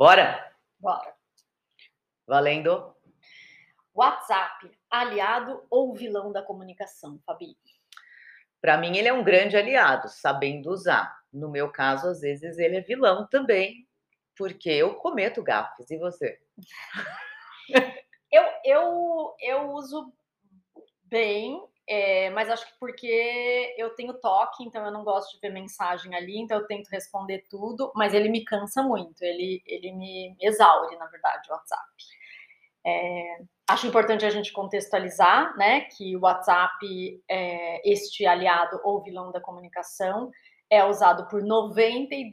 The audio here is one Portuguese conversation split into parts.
Bora? Bora. Valendo. WhatsApp, aliado ou vilão da comunicação, Fabi? Para mim, ele é um grande aliado, sabendo usar. No meu caso, às vezes, ele é vilão também, porque eu cometo gafes. E você? eu, eu, eu uso bem, é, mas acho que porque eu tenho toque, então eu não gosto de ver mensagem ali, então eu tento responder tudo, mas ele me cansa muito, ele, ele me exaure, na verdade, o WhatsApp. É, acho importante a gente contextualizar, né, que o WhatsApp, é, este aliado ou vilão da comunicação, é usado por 92%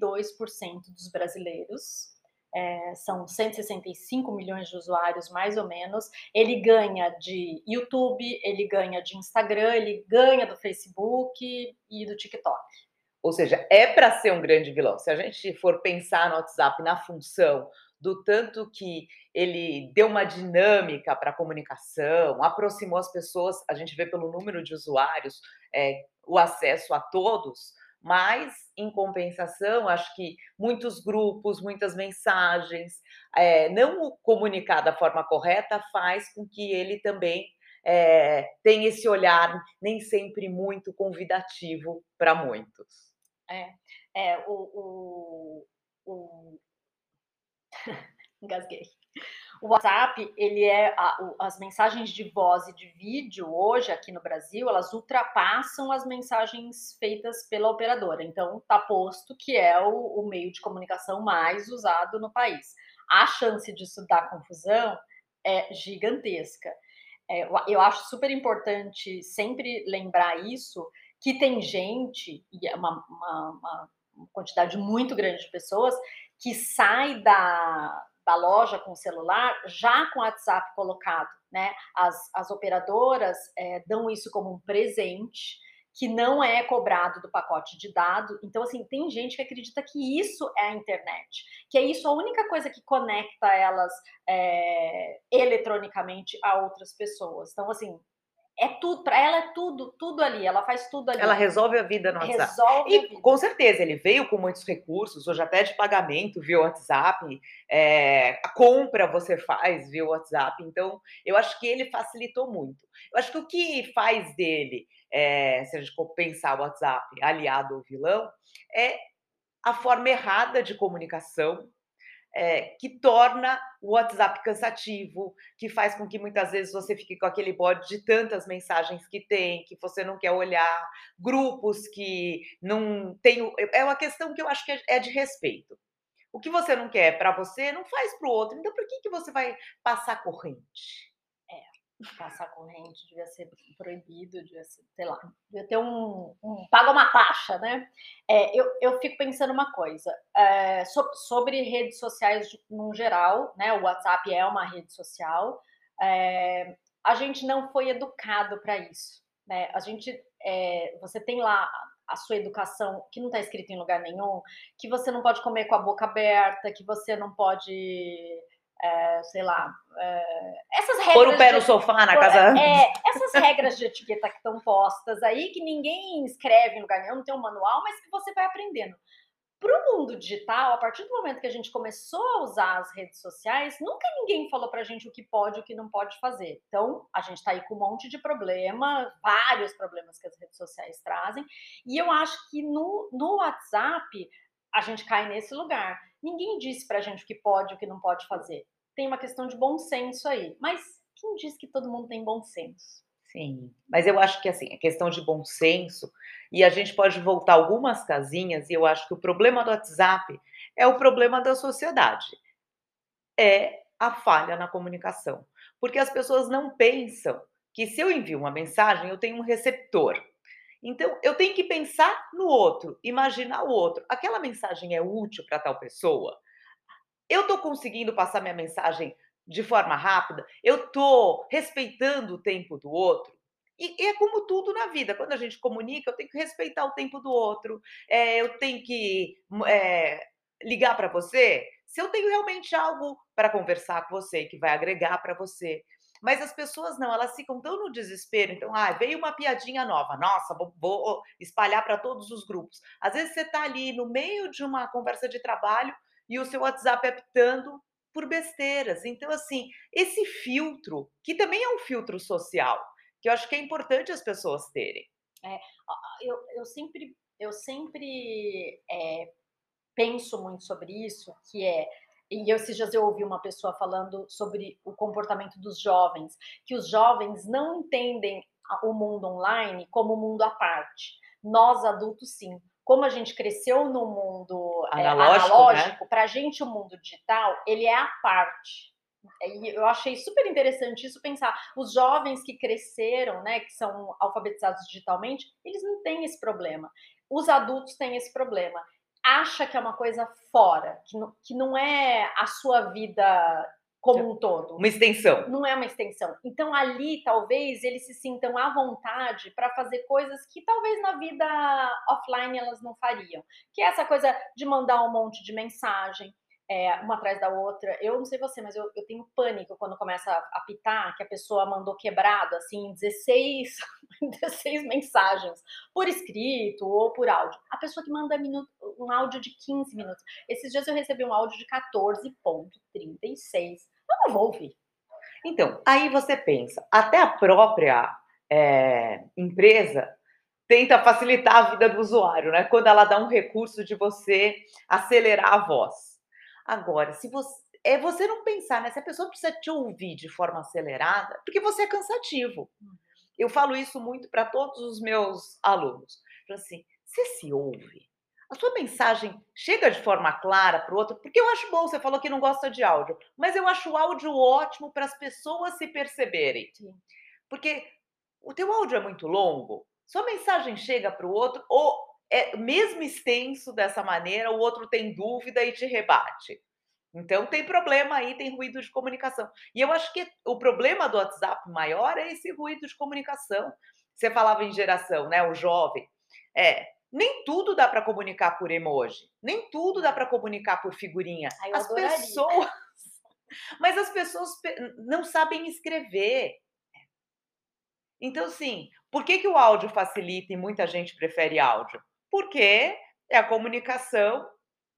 dos brasileiros, é, são 165 milhões de usuários, mais ou menos. Ele ganha de YouTube, ele ganha de Instagram, ele ganha do Facebook e do TikTok. Ou seja, é para ser um grande vilão. Se a gente for pensar no WhatsApp na função do tanto que ele deu uma dinâmica para a comunicação, aproximou as pessoas, a gente vê pelo número de usuários é, o acesso a todos, mas, em compensação, acho que muitos grupos, muitas mensagens, é, não comunicar da forma correta faz com que ele também é, tenha esse olhar nem sempre muito convidativo para muitos. É, é o, o, o... engasguei. O WhatsApp, ele é a, as mensagens de voz e de vídeo hoje aqui no Brasil, elas ultrapassam as mensagens feitas pela operadora. Então, está posto que é o, o, meio de comunicação mais usado no país. A chance disso dar confusão é gigantesca. É, eu acho super importante sempre lembrar isso, que tem gente, e é uma, uma, uma quantidade muito grande de pessoas, que sai da, da loja com o celular, já com o WhatsApp colocado, né? As, as operadoras é, dão isso como um presente que não é cobrado do pacote de dados. Então, assim, tem gente que acredita que isso é a internet, que é isso a única coisa que conecta elas é, eletronicamente a outras pessoas. Então, assim, é tudo, para ela é tudo, tudo ali, ela faz tudo ali. Ela resolve a vida no WhatsApp. Resolve e com certeza, ele veio com muitos recursos, hoje até de pagamento via WhatsApp, é, a compra você faz via WhatsApp, então eu acho que ele facilitou muito. Eu acho que o que faz dele, é, se a gente for pensar o WhatsApp aliado ou vilão, é a forma errada de comunicação é, que torna o WhatsApp cansativo, que faz com que muitas vezes você fique com aquele bode de tantas mensagens que tem, que você não quer olhar, grupos que não tem. É uma questão que eu acho que é, é de respeito. O que você não quer para você, não faz para o outro. Então, por que, que você vai passar corrente? Passar corrente devia ser proibido, devia ser, sei lá, devia ter um, um paga uma taxa, né? É, eu, eu fico pensando uma coisa é, so, sobre redes sociais no geral, né? O WhatsApp é uma rede social, é, a gente não foi educado para isso, né? A gente, é, você tem lá a sua educação que não está escrito em lugar nenhum, que você não pode comer com a boca aberta, que você não pode é, sei lá, é, essas regras. Pôr o pé no sofá na casa. É, essas regras de etiqueta que estão postas aí, que ninguém escreve em lugar nenhum, não tem um manual, mas que você vai aprendendo. Para o mundo digital, a partir do momento que a gente começou a usar as redes sociais, nunca ninguém falou para a gente o que pode e o que não pode fazer. Então, a gente está aí com um monte de problema, vários problemas que as redes sociais trazem. E eu acho que no, no WhatsApp, a gente cai nesse lugar. Ninguém disse para a gente o que pode e o que não pode fazer. Tem uma questão de bom senso aí. Mas quem diz que todo mundo tem bom senso? Sim, mas eu acho que assim, a questão de bom senso, e a gente pode voltar algumas casinhas, e eu acho que o problema do WhatsApp é o problema da sociedade. É a falha na comunicação. Porque as pessoas não pensam que se eu envio uma mensagem, eu tenho um receptor. Então, eu tenho que pensar no outro, imaginar o outro. Aquela mensagem é útil para tal pessoa? Eu estou conseguindo passar minha mensagem de forma rápida? Eu estou respeitando o tempo do outro? E, é como tudo na vida. Quando a gente comunica, eu tenho que respeitar o tempo do outro. É, eu tenho que é, ligar para você se eu tenho realmente algo para conversar com você, que vai agregar para você. Mas as pessoas não, elas ficam tão no desespero. Então, ah, veio uma piadinha nova, nossa, vou, vou espalhar para todos os grupos. Às vezes você está ali no meio de uma conversa de trabalho e o seu WhatsApp apitando por besteiras. Então, assim, esse filtro, que também é um filtro social, que eu acho que é importante as pessoas terem. É, eu, eu sempre, eu sempre é, penso muito sobre isso, que é e esses dias eu ouvi uma pessoa falando sobre o comportamento dos jovens, que os jovens não entendem o mundo online como um mundo à parte. Nós adultos sim. Como a gente cresceu no mundo analógico, é, analógico né? para a gente o mundo digital ele é à parte. E eu achei super interessante isso pensar. Os jovens que cresceram, né, que são alfabetizados digitalmente, eles não têm esse problema. Os adultos têm esse problema acha que é uma coisa fora, que não, que não é a sua vida como um todo. Uma extensão. Não é uma extensão. Então ali talvez eles se sintam à vontade para fazer coisas que talvez na vida offline elas não fariam. Que é essa coisa de mandar um monte de mensagem, é, uma atrás da outra. Eu não sei você, mas eu, eu tenho pânico quando começa a apitar que a pessoa mandou quebrado, assim, 16, 16 mensagens por escrito ou por áudio. A pessoa que manda minuto, um áudio de 15 minutos. Esses dias eu recebi um áudio de 14,36. Eu não vou ouvir. Então, aí você pensa, até a própria é, empresa tenta facilitar a vida do usuário, né? Quando ela dá um recurso de você acelerar a voz. Agora, se você é você não pensar, né? Se a pessoa precisa te ouvir de forma acelerada, porque você é cansativo. Uhum. Eu falo isso muito para todos os meus alunos. Assim, você se ouve. A sua mensagem chega de forma clara para o outro, porque eu acho bom, você falou que não gosta de áudio, mas eu acho o áudio ótimo para as pessoas se perceberem. Sim. Porque o teu áudio é muito longo, sua mensagem chega para o outro, ou é mesmo extenso dessa maneira, o outro tem dúvida e te rebate. Então tem problema aí, tem ruído de comunicação. E eu acho que o problema do WhatsApp maior é esse ruído de comunicação. Você falava em geração, né? O jovem. É, nem tudo dá para comunicar por emoji, nem tudo dá para comunicar por figurinha. Ai, as adoraria. pessoas, mas as pessoas não sabem escrever. Então, sim, por que, que o áudio facilita e muita gente prefere áudio? Porque é a comunicação,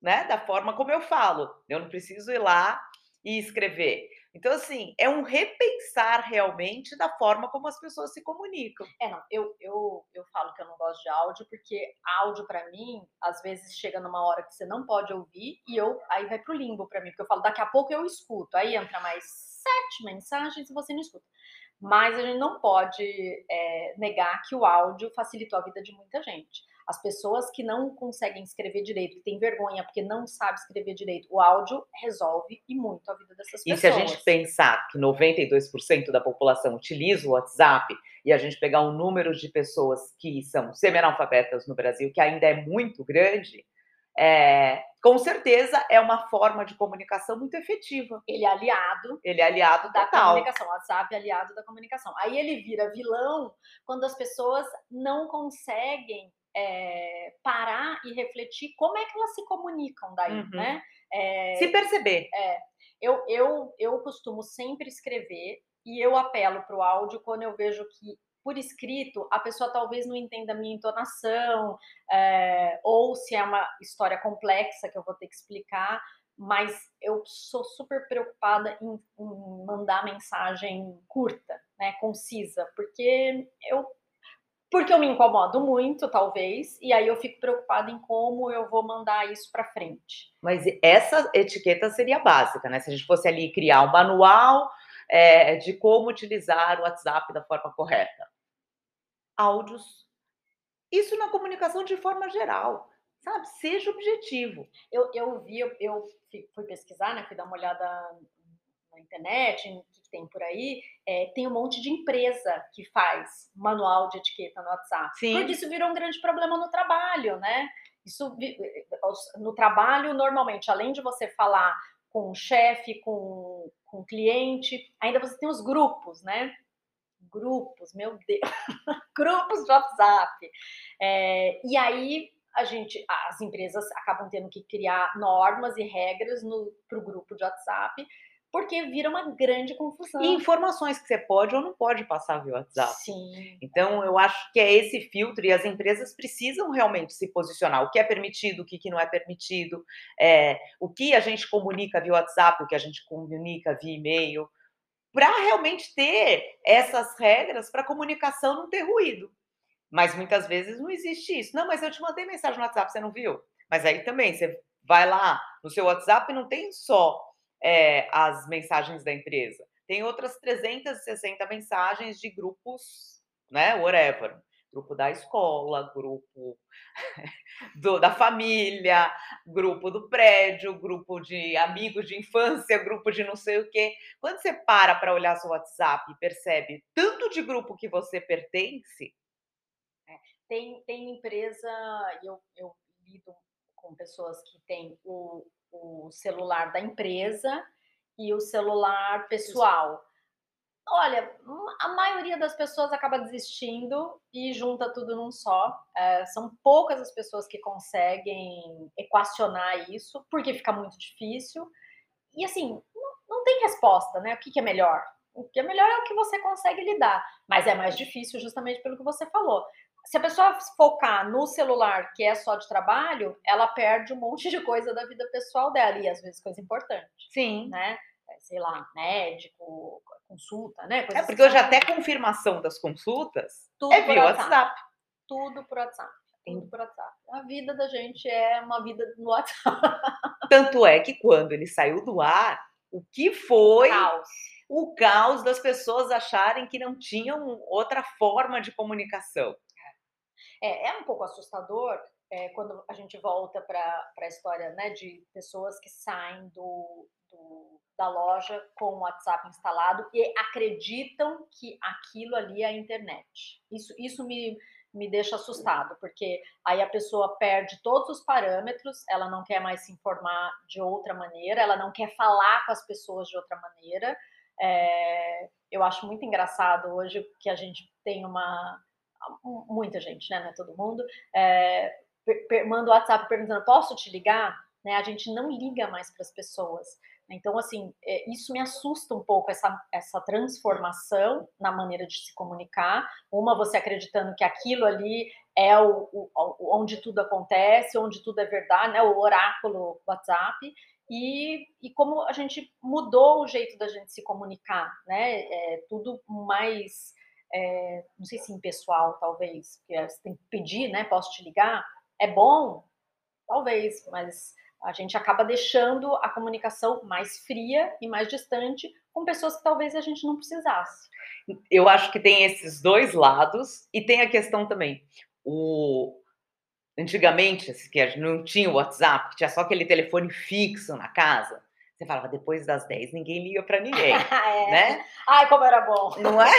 né, da forma como eu falo. Eu não preciso ir lá e escrever. Então, assim, é um repensar realmente da forma como as pessoas se comunicam. É, não, eu, eu, eu falo que eu não gosto de áudio, porque áudio, para mim, às vezes chega numa hora que você não pode ouvir, e eu aí vai pro limbo para mim, porque eu falo, daqui a pouco eu escuto. Aí entra mais sete mensagens e você não escuta. Mas a gente não pode é, negar que o áudio facilitou a vida de muita gente. As pessoas que não conseguem escrever direito, que têm vergonha porque não sabe escrever direito, o áudio resolve e muito a vida dessas pessoas. E se a gente pensar que 92% da população utiliza o WhatsApp e a gente pegar um número de pessoas que são semi-analfabetas no Brasil, que ainda é muito grande, é, com certeza é uma forma de comunicação muito efetiva. Ele é aliado. Ele é aliado da total. comunicação. O WhatsApp é aliado da comunicação. Aí ele vira vilão quando as pessoas não conseguem é, parar e refletir como é que elas se comunicam daí, uhum. né? É, se perceber. É, eu, eu, eu costumo sempre escrever e eu apelo para o áudio quando eu vejo que por escrito a pessoa talvez não entenda a minha entonação é, ou se é uma história complexa que eu vou ter que explicar mas eu sou super preocupada em, em mandar mensagem curta, né, concisa, porque eu porque eu me incomodo muito, talvez, e aí eu fico preocupada em como eu vou mandar isso para frente. Mas essa etiqueta seria básica, né? Se a gente fosse ali criar um manual é, de como utilizar o WhatsApp da forma correta. Áudios. Isso na comunicação de forma geral, sabe? Seja objetivo. Eu, eu vi, eu, eu fui pesquisar, né? Fui dar uma olhada na internet, o que tem por aí, é, tem um monte de empresa que faz manual de etiqueta no WhatsApp. Sim. Porque isso virou um grande problema no trabalho, né? Isso no trabalho, normalmente, além de você falar com o chefe, com, com o cliente, ainda você tem os grupos, né? Grupos, meu Deus, grupos de WhatsApp. É, e aí a gente, as empresas acabam tendo que criar normas e regras para o grupo de WhatsApp porque vira uma grande confusão. E informações que você pode ou não pode passar via WhatsApp. Sim. Então, eu acho que é esse filtro e as empresas precisam realmente se posicionar. O que é permitido, o que, não é permitido, é, o que a gente comunica via WhatsApp, o que a gente comunica via e-mail, para realmente ter essas regras para a comunicação não ter ruído. Mas muitas vezes não existe isso. Não, mas eu te mandei mensagem no WhatsApp, você não viu? Mas aí também, você vai lá no seu WhatsApp e não tem só é, as mensagens da empresa. Tem outras 360 mensagens de grupos, né? Whatever. Grupo da escola, grupo do, da família, grupo do prédio, grupo de amigos de infância, grupo de não sei o quê. Quando você para para olhar seu WhatsApp e percebe tanto de grupo que você pertence. É, tem, tem empresa, eu, eu lido com pessoas que têm o, o celular da empresa e o celular pessoal. Olha, a maioria das pessoas acaba desistindo e junta tudo num só. É, são poucas as pessoas que conseguem equacionar isso, porque fica muito difícil. E assim, não, não tem resposta, né? O que, que é melhor? O que é melhor é o que você consegue lidar, mas é mais difícil justamente pelo que você falou se a pessoa focar no celular, que é só de trabalho, ela perde um monte de coisa da vida pessoal dela, e às vezes coisa importante. Sim. Né? É, sei lá, médico, consulta, né? Coisa é, porque assim. hoje até confirmação das consultas Tudo é via WhatsApp. WhatsApp. Tudo por WhatsApp. Tudo por WhatsApp. A vida da gente é uma vida no WhatsApp. Tanto é que quando ele saiu do ar, o que foi caos. o caos das pessoas acharem que não tinham outra forma de comunicação. É, é um pouco assustador é, quando a gente volta para a história né, de pessoas que saem do, do, da loja com o WhatsApp instalado e acreditam que aquilo ali é a internet. Isso, isso me, me deixa assustado, porque aí a pessoa perde todos os parâmetros, ela não quer mais se informar de outra maneira, ela não quer falar com as pessoas de outra maneira. É, eu acho muito engraçado hoje que a gente tem uma muita gente, né? Não é todo mundo, é, manda o WhatsApp perguntando: posso te ligar? Né, a gente não liga mais para as pessoas. Então, assim, é, isso me assusta um pouco, essa, essa transformação na maneira de se comunicar. Uma, você acreditando que aquilo ali é o, o, onde tudo acontece, onde tudo é verdade, né? O oráculo WhatsApp. E, e como a gente mudou o jeito da gente se comunicar, né? É tudo mais é, não sei se impessoal, talvez, porque você tem que pedir, né? Posso te ligar? É bom? Talvez, mas a gente acaba deixando a comunicação mais fria e mais distante com pessoas que talvez a gente não precisasse. Eu acho que tem esses dois lados e tem a questão também. O antigamente, assim, que não tinha o WhatsApp, tinha só aquele telefone fixo na casa. Você falava, depois das 10 ninguém liga para ninguém, é. né? Ai, como era bom! Não é?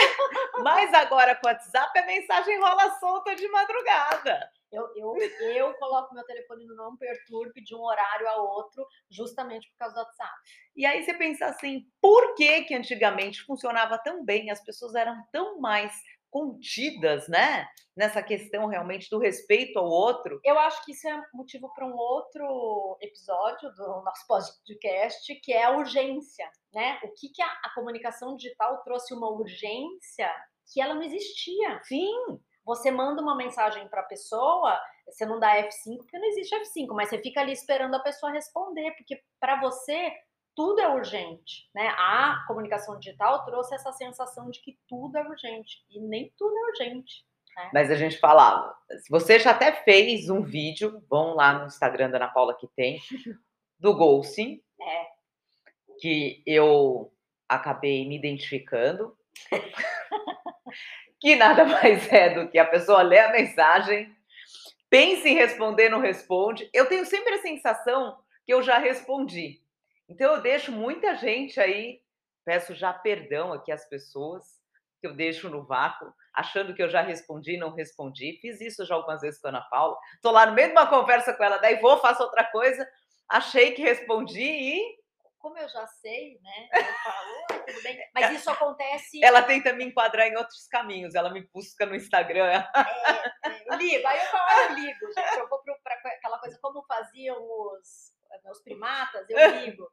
Mas agora com o WhatsApp a mensagem rola solta de madrugada. Eu, eu, eu coloco meu telefone no não perturbe de um horário a outro, justamente por causa do WhatsApp. E aí você pensa assim, por que que antigamente funcionava tão bem? As pessoas eram tão mais contidas, né? Nessa questão realmente do respeito ao outro. Eu acho que isso é motivo para um outro episódio do nosso podcast, que é a urgência, né? O que, que a, a comunicação digital trouxe uma urgência que ela não existia. Sim. Você manda uma mensagem para a pessoa, você não dá F5 porque não existe F5, mas você fica ali esperando a pessoa responder, porque para você tudo é urgente, né? A comunicação digital trouxe essa sensação de que tudo é urgente e nem tudo é urgente. Né? Mas a gente falava, você já até fez um vídeo, vão lá no Instagram da Ana Paula que tem, do ghosting, é. que eu acabei me identificando, que nada mais é do que a pessoa lê a mensagem, pensa em responder, não responde. Eu tenho sempre a sensação que eu já respondi. Então eu deixo muita gente aí, peço já perdão aqui às pessoas que eu deixo no vácuo, achando que eu já respondi, não respondi. Fiz isso já algumas vezes com a Ana Paula. Estou lá no meio de uma conversa com ela, daí vou, faço outra coisa, achei que respondi e como eu já sei, né? Eu falo, tudo bem. Mas isso acontece. Ela tenta me enquadrar em outros caminhos. Ela me busca no Instagram. É, é, eu ligo, aí eu falo, eu ligo, gente. Eu vou para aquela coisa como faziam os meus primatas, eu ligo.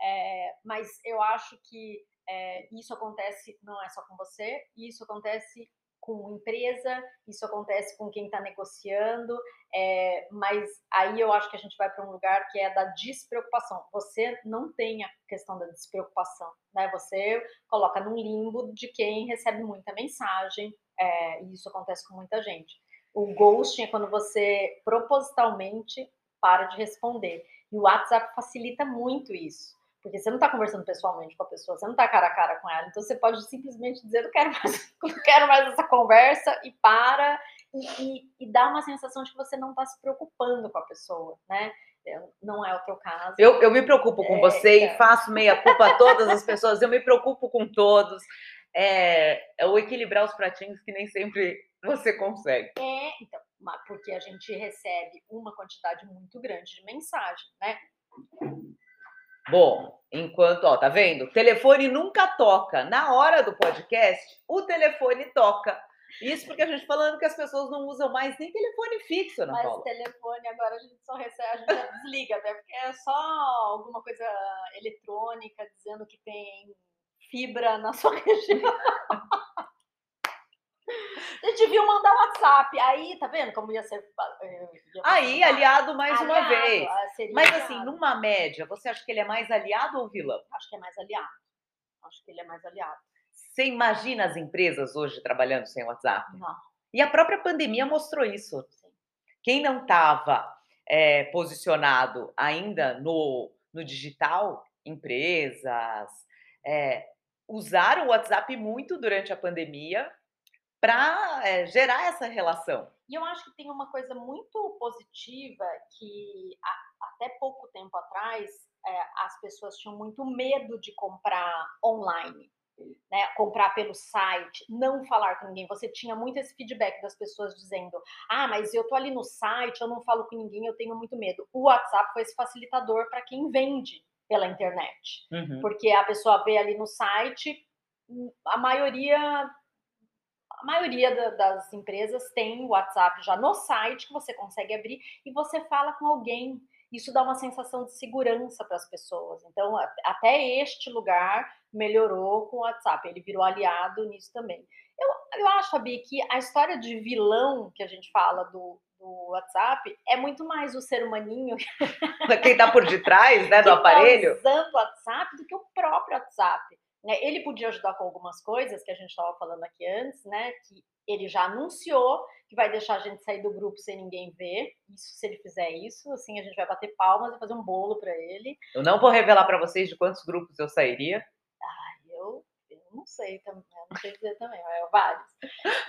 É, mas eu acho que é, isso acontece não é só com você, isso acontece com empresa, isso acontece com quem está negociando, é, mas aí eu acho que a gente vai para um lugar que é da despreocupação. Você não tem a questão da despreocupação, né? Você coloca num limbo de quem recebe muita mensagem, é, e isso acontece com muita gente. O ghosting é quando você propositalmente para de responder. E o WhatsApp facilita muito isso. Porque você não está conversando pessoalmente com a pessoa, você não está cara a cara com ela. Então você pode simplesmente dizer, não quero mais, não quero mais essa conversa e para e, e, e dá uma sensação de que você não está se preocupando com a pessoa, né? Não é o teu caso. Eu, eu me preocupo com é, você é. e faço meia culpa a todas as pessoas, eu me preocupo com todos. É, é o equilibrar os pratinhos que nem sempre você consegue. É, então, porque a gente recebe uma quantidade muito grande de mensagem, né? Bom, enquanto, ó, tá vendo? O telefone nunca toca. Na hora do podcast, o telefone toca. Isso porque a gente falando que as pessoas não usam mais nem telefone fixo, Mas Paula. telefone agora a gente só recebe, a gente desliga, até porque é só alguma coisa eletrônica dizendo que tem fibra na sua região. Eles deviam mandar WhatsApp. Aí, tá vendo como ia ser. Eh, ia aí, aliado mais aliado, uma vez. Ah, Mas aliado. assim, numa média, você acha que ele é mais aliado ou vilão? Acho que é mais aliado. Acho que ele é mais aliado. Você imagina as empresas hoje trabalhando sem WhatsApp? Não. E a própria pandemia mostrou isso. Sim. Quem não estava é, posicionado ainda no, no digital, empresas, é, usaram o WhatsApp muito durante a pandemia para é, eh, gerar essa relação. E eu acho que tem uma coisa muito positiva que a, até pouco tempo atrás é, as pessoas tinham muito medo de comprar online. Né, comprar pelo site, não falar com ninguém. Você tinha muito esse feedback das pessoas dizendo: Ah, mas eu tô ali no site, eu não falo com ninguém, eu tenho muito medo. O WhatsApp foi esse facilitador para quem vende pela internet, uhum. porque a pessoa vê ali no site, hum, a maioria a maioria da, das empresas tem o WhatsApp já no site que você consegue abrir e você fala com alguém. Isso dá uma sensação de segurança para as pessoas. Então, até este lugar melhorou com o WhatsApp. Ele virou aliado nisso também. Eu, eu acho, Fabi, que a história de vilão que a gente fala do, do WhatsApp é muito mais o ser humaninho. Quem está por detrás né, do tá aparelho. Tá usando o WhatsApp do que o próprio WhatsApp. Né, ele podia ajudar com algumas coisas que a gente estava falando aqui antes, né? Que ele já anunciou que vai deixar a gente sair do grupo sem ninguém ver. Isso, se ele fizer isso, assim, a gente vai bater palmas e fazer um bolo para ele. Eu não vou revelar para vocês de quantos grupos eu sairia. Não sei também, não sei dizer também, é vários.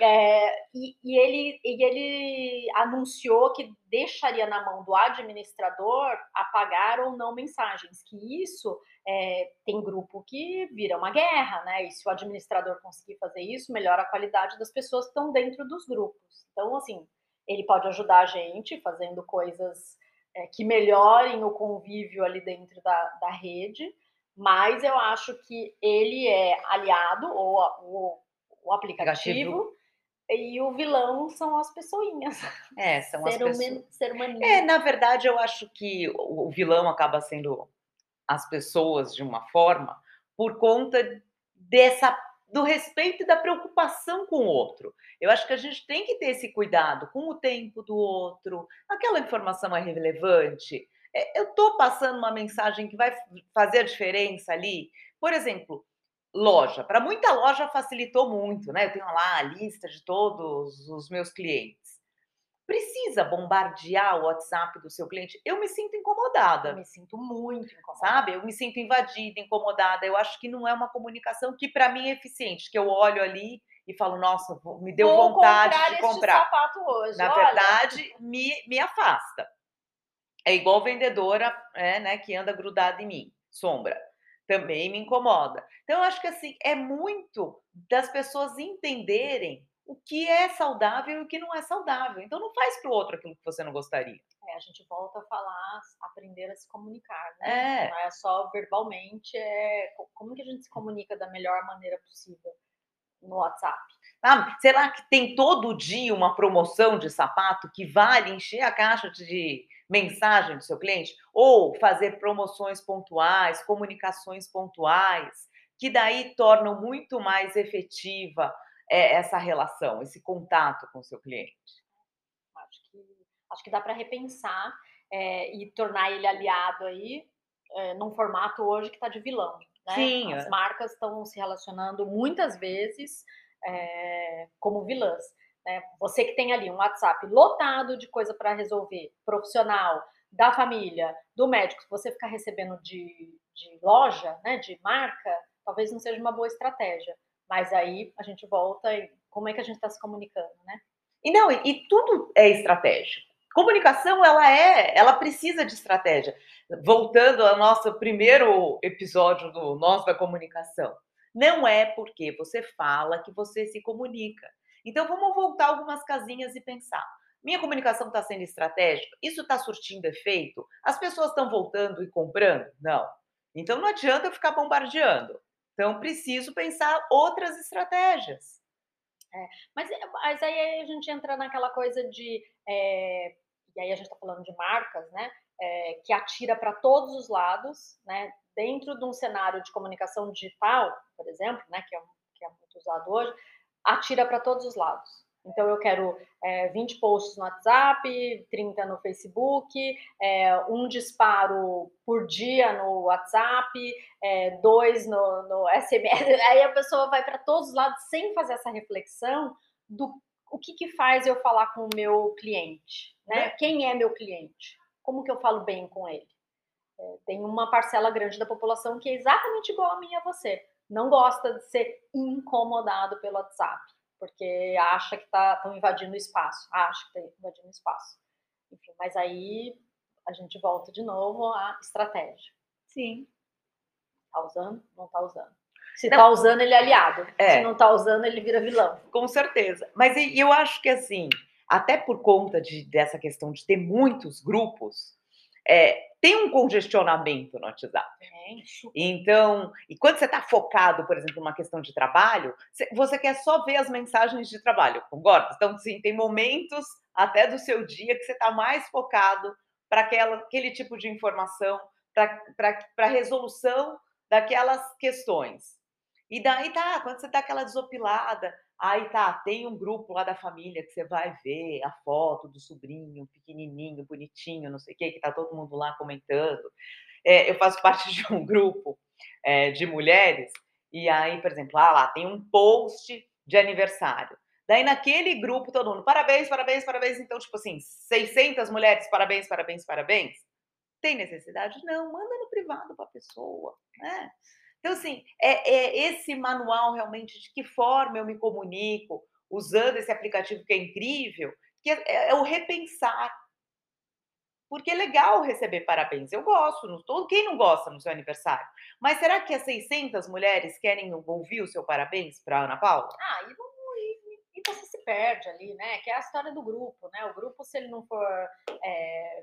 É, e, e, ele, e ele anunciou que deixaria na mão do administrador apagar ou não mensagens, que isso é, tem grupo que vira uma guerra, né? E se o administrador conseguir fazer isso, melhora a qualidade das pessoas que estão dentro dos grupos. Então, assim, ele pode ajudar a gente fazendo coisas é, que melhorem o convívio ali dentro da, da rede, mas eu acho que ele é aliado, ou o, o aplicativo, e o vilão são as pessoinhas. É, são ser as pessoas. Ser humaninho. É, na verdade, eu acho que o vilão acaba sendo as pessoas de uma forma por conta dessa do respeito e da preocupação com o outro. Eu acho que a gente tem que ter esse cuidado com o tempo do outro. Aquela informação é relevante. É, eu estou passando uma mensagem que vai fazer a diferença ali. Por exemplo, loja. Para muita loja facilitou muito, né? Eu tenho lá a lista de todos os meus clientes. Precisa bombardear o WhatsApp do seu cliente? Eu me sinto incomodada. Eu me sinto muito incomodada. Sabe? Eu me sinto invadida, incomodada. Eu acho que não é uma comunicação que para mim é eficiente, que eu olho ali e falo, nossa, me deu Vou vontade comprar de comprar. sapato hoje. Na Olha. verdade, me, me afasta. É igual vendedora, é, né, que anda grudada em mim, sombra. Também me incomoda. Então, eu acho que assim, é muito das pessoas entenderem o que é saudável e o que não é saudável. Então, não faz para o outro aquilo que você não gostaria. É, a gente volta a falar, aprender a se comunicar, né? É. Não é só verbalmente, é como que a gente se comunica da melhor maneira possível no WhatsApp. Ah, será que tem todo dia uma promoção de sapato que vale encher a caixa de mensagem do seu cliente, ou fazer promoções pontuais, comunicações pontuais, que daí tornam muito mais efetiva é, essa relação, esse contato com o seu cliente. Acho que, acho que dá para repensar é, e tornar ele aliado aí é, num formato hoje que está de vilão. Né? Sim. As marcas estão se relacionando muitas vezes é, como vilãs. Né? Você que tem ali um WhatsApp lotado de coisa para resolver, profissional, da família, do médico, se você ficar recebendo de, de loja, né, de marca, talvez não seja uma boa estratégia. Mas aí a gente volta e como é que a gente está se comunicando, né? E não, e, e tudo é estratégico. Comunicação, ela é, ela precisa de estratégia. Voltando ao nosso primeiro episódio do Nós da Comunicação. Não é porque você fala que você se comunica. Então, vamos voltar algumas casinhas e pensar. Minha comunicação está sendo estratégica? Isso está surtindo efeito? As pessoas estão voltando e comprando? Não. Então, não adianta eu ficar bombardeando. Então, preciso pensar outras estratégias. É, mas, mas, aí a gente entra naquela coisa de. É, e aí a gente está falando de marcas, né? É, que atira para todos os lados, né? Dentro de um cenário de comunicação digital, por exemplo, né? Que é, que é muito usado hoje, atira para todos os lados. Então, eu quero é, 20 posts no WhatsApp, 30 no Facebook, é, um disparo por dia no WhatsApp, é, dois no, no SMS. Aí a pessoa vai para todos os lados sem fazer essa reflexão do o que, que faz eu falar com o meu cliente, né? Quem é meu cliente? Como que eu falo bem com ele? É, tem uma parcela grande da população que é exatamente igual a mim e a você não gosta de ser incomodado pelo WhatsApp, porque acha que estão tá, invadindo o espaço, acha que está invadindo o espaço. Enfim, mas aí a gente volta de novo à estratégia. Sim. Tá usando? Não tá usando. Se não. tá usando, ele é aliado. É. Se não tá usando, ele vira vilão. Com certeza. Mas eu acho que assim, até por conta de, dessa questão de ter muitos grupos, é, tem um congestionamento no WhatsApp. É então, e quando você está focado, por exemplo, numa questão de trabalho, você quer só ver as mensagens de trabalho, concorda? Então, sim, tem momentos até do seu dia que você está mais focado para aquele tipo de informação, para a resolução daquelas questões. E daí tá, quando você tá aquela desopilada, Aí tá, tem um grupo lá da família que você vai ver a foto do sobrinho pequenininho, bonitinho, não sei o quê, que tá todo mundo lá comentando. É, eu faço parte de um grupo é, de mulheres e aí, por exemplo, ah, lá tem um post de aniversário. Daí naquele grupo todo mundo, parabéns, parabéns, parabéns. Então, tipo assim, 600 mulheres, parabéns, parabéns, parabéns. Tem necessidade? Não, manda no privado para a pessoa, né? Então, assim, é, é esse manual realmente de que forma eu me comunico usando esse aplicativo que é incrível, que é, é, é o repensar. Porque é legal receber parabéns. Eu gosto, não tô, quem não gosta no seu aniversário? Mas será que as 600 mulheres querem ouvir o seu parabéns para Ana Paula? Ah, e não você se perde ali, né? Que é a história do grupo, né? O grupo, se ele não for é,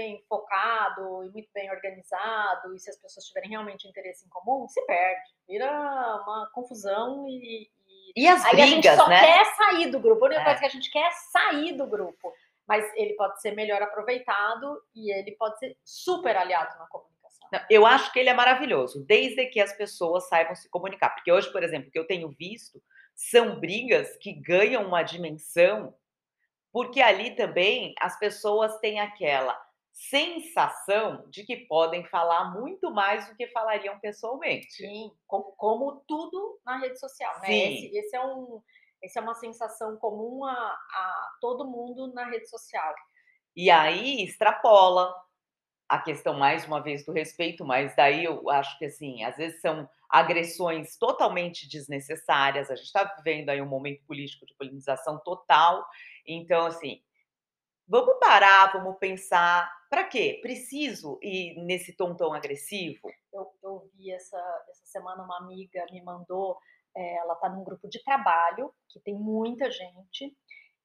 bem focado e muito bem organizado, e se as pessoas tiverem realmente interesse em comum, se perde. Vira uma confusão e. E, e as aí brigas, a gente só né? quer sair do grupo. A única é. coisa que a gente quer é sair do grupo. Mas ele pode ser melhor aproveitado e ele pode ser super aliado na comunicação. Não, eu acho que ele é maravilhoso, desde que as pessoas saibam se comunicar. Porque hoje, por exemplo, que eu tenho visto, são brigas que ganham uma dimensão, porque ali também as pessoas têm aquela sensação de que podem falar muito mais do que falariam pessoalmente. Sim, como, como tudo na rede social, né? Sim. Esse, esse é um, essa é uma sensação comum a, a todo mundo na rede social. E aí extrapola a questão mais uma vez do respeito, mas daí eu acho que assim, às vezes são agressões totalmente desnecessárias. A gente está vivendo aí um momento político de polinização total. Então, assim, vamos parar, vamos pensar. Para quê? Preciso ir nesse tom tão agressivo? Eu, eu vi essa, essa semana uma amiga me mandou, é, ela está num grupo de trabalho que tem muita gente.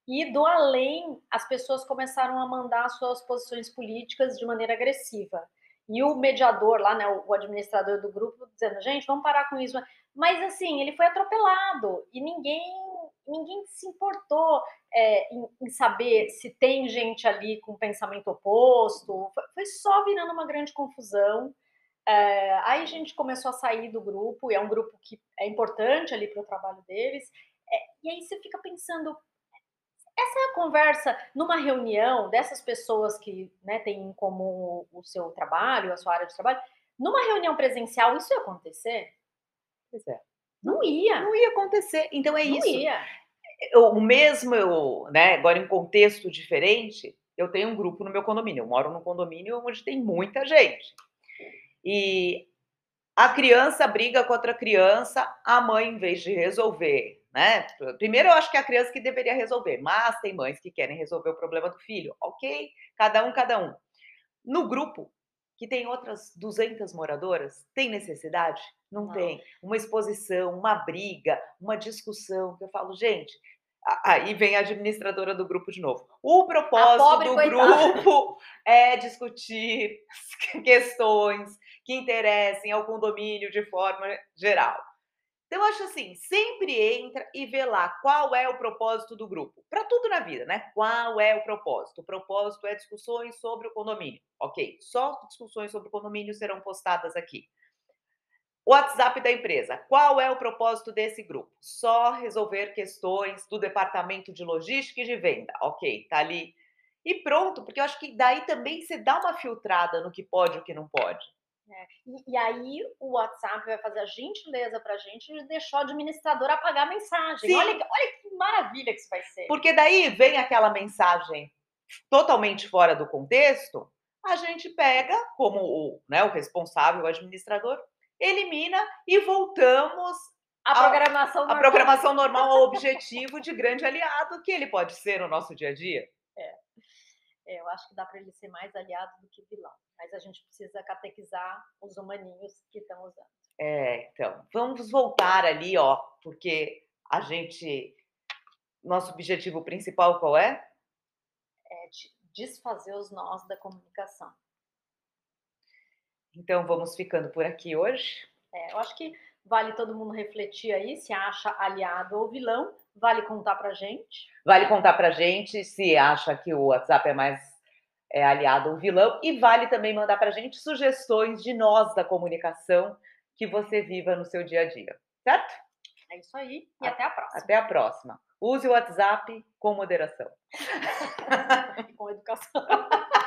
E do além, as pessoas começaram a mandar suas posições políticas de maneira agressiva. E o mediador lá, né, o administrador do grupo, dizendo, gente, vamos parar com isso. Mas assim, ele foi atropelado e ninguém ninguém se importou é, em, em, saber se tem gente ali com pensamento oposto. Foi, foi só virando uma grande confusão. É, aí a gente começou a sair do grupo, e é um grupo que é importante ali para o trabalho deles. É, e aí você fica pensando, essa é a conversa numa reunião dessas pessoas que né, têm em comum o seu trabalho, a sua área de trabalho, numa reunião presencial, isso ia acontecer? Pois é. Não ia. Não ia acontecer. Então é Não isso. ia. o mesmo, eu, né, agora em contexto diferente, eu tenho um grupo no meu condomínio. Eu moro num condomínio onde tem muita gente. E a criança briga com outra criança, a mãe, em vez de resolver, né? Primeiro, eu acho que é a criança que deveria resolver, mas tem mães que querem resolver o problema do filho. Ok, cada um, cada um. No grupo, que tem outras 200 moradoras, tem necessidade? Não, Não, tem. Uma exposição, uma briga, uma discussão, que eu falo, gente, Aí vem a administradora do grupo de novo. O propósito do coitada. grupo é discutir questões que interessem ao condomínio de forma geral. Então, eu acho assim, sempre entra e vê lá qual é o propósito do grupo. Para tudo na vida, né? Qual é o propósito? O propósito é discussões sobre o condomínio. Ok, só discussões sobre o condomínio serão postadas aqui. WhatsApp da empresa. Qual é o propósito desse grupo? Só resolver questões do departamento de logística e de venda. Ok, tá ali. E pronto, porque eu acho que daí também você dá uma filtrada no que pode e o que não pode. É. E, e, aí o WhatsApp vai fazer a gentileza para a gente de deixar o administrador apagar a mensagem. Olha, olha que maravilha que isso vai ser. Porque daí vem aquela mensagem totalmente fora do contexto, a gente pega como o, né, o responsável, o administrador, elimina e voltamos a programação normal. A programação normal ao objetivo de grande aliado que ele pode ser no nosso dia a dia. É. eu acho que dá para ele ser mais aliado do que vilão, mas a gente precisa catequizar os humaninhos que estão usando. É, então, vamos voltar ali, ó, porque a gente nosso objetivo principal qual é? É desfazer os nós da comunicação. Então vamos ficando por aqui hoje. É, eu acho que vale todo mundo refletir aí se acha aliado ou vilão. Vale contar pra gente. Vale contar pra gente se acha que o WhatsApp é mais é, aliado ou vilão. E vale também mandar pra gente sugestões de nós da comunicação que você viva no seu dia a dia. Certo? É isso aí. E a até a próxima. Até a próxima. Use o WhatsApp com moderação. com educação.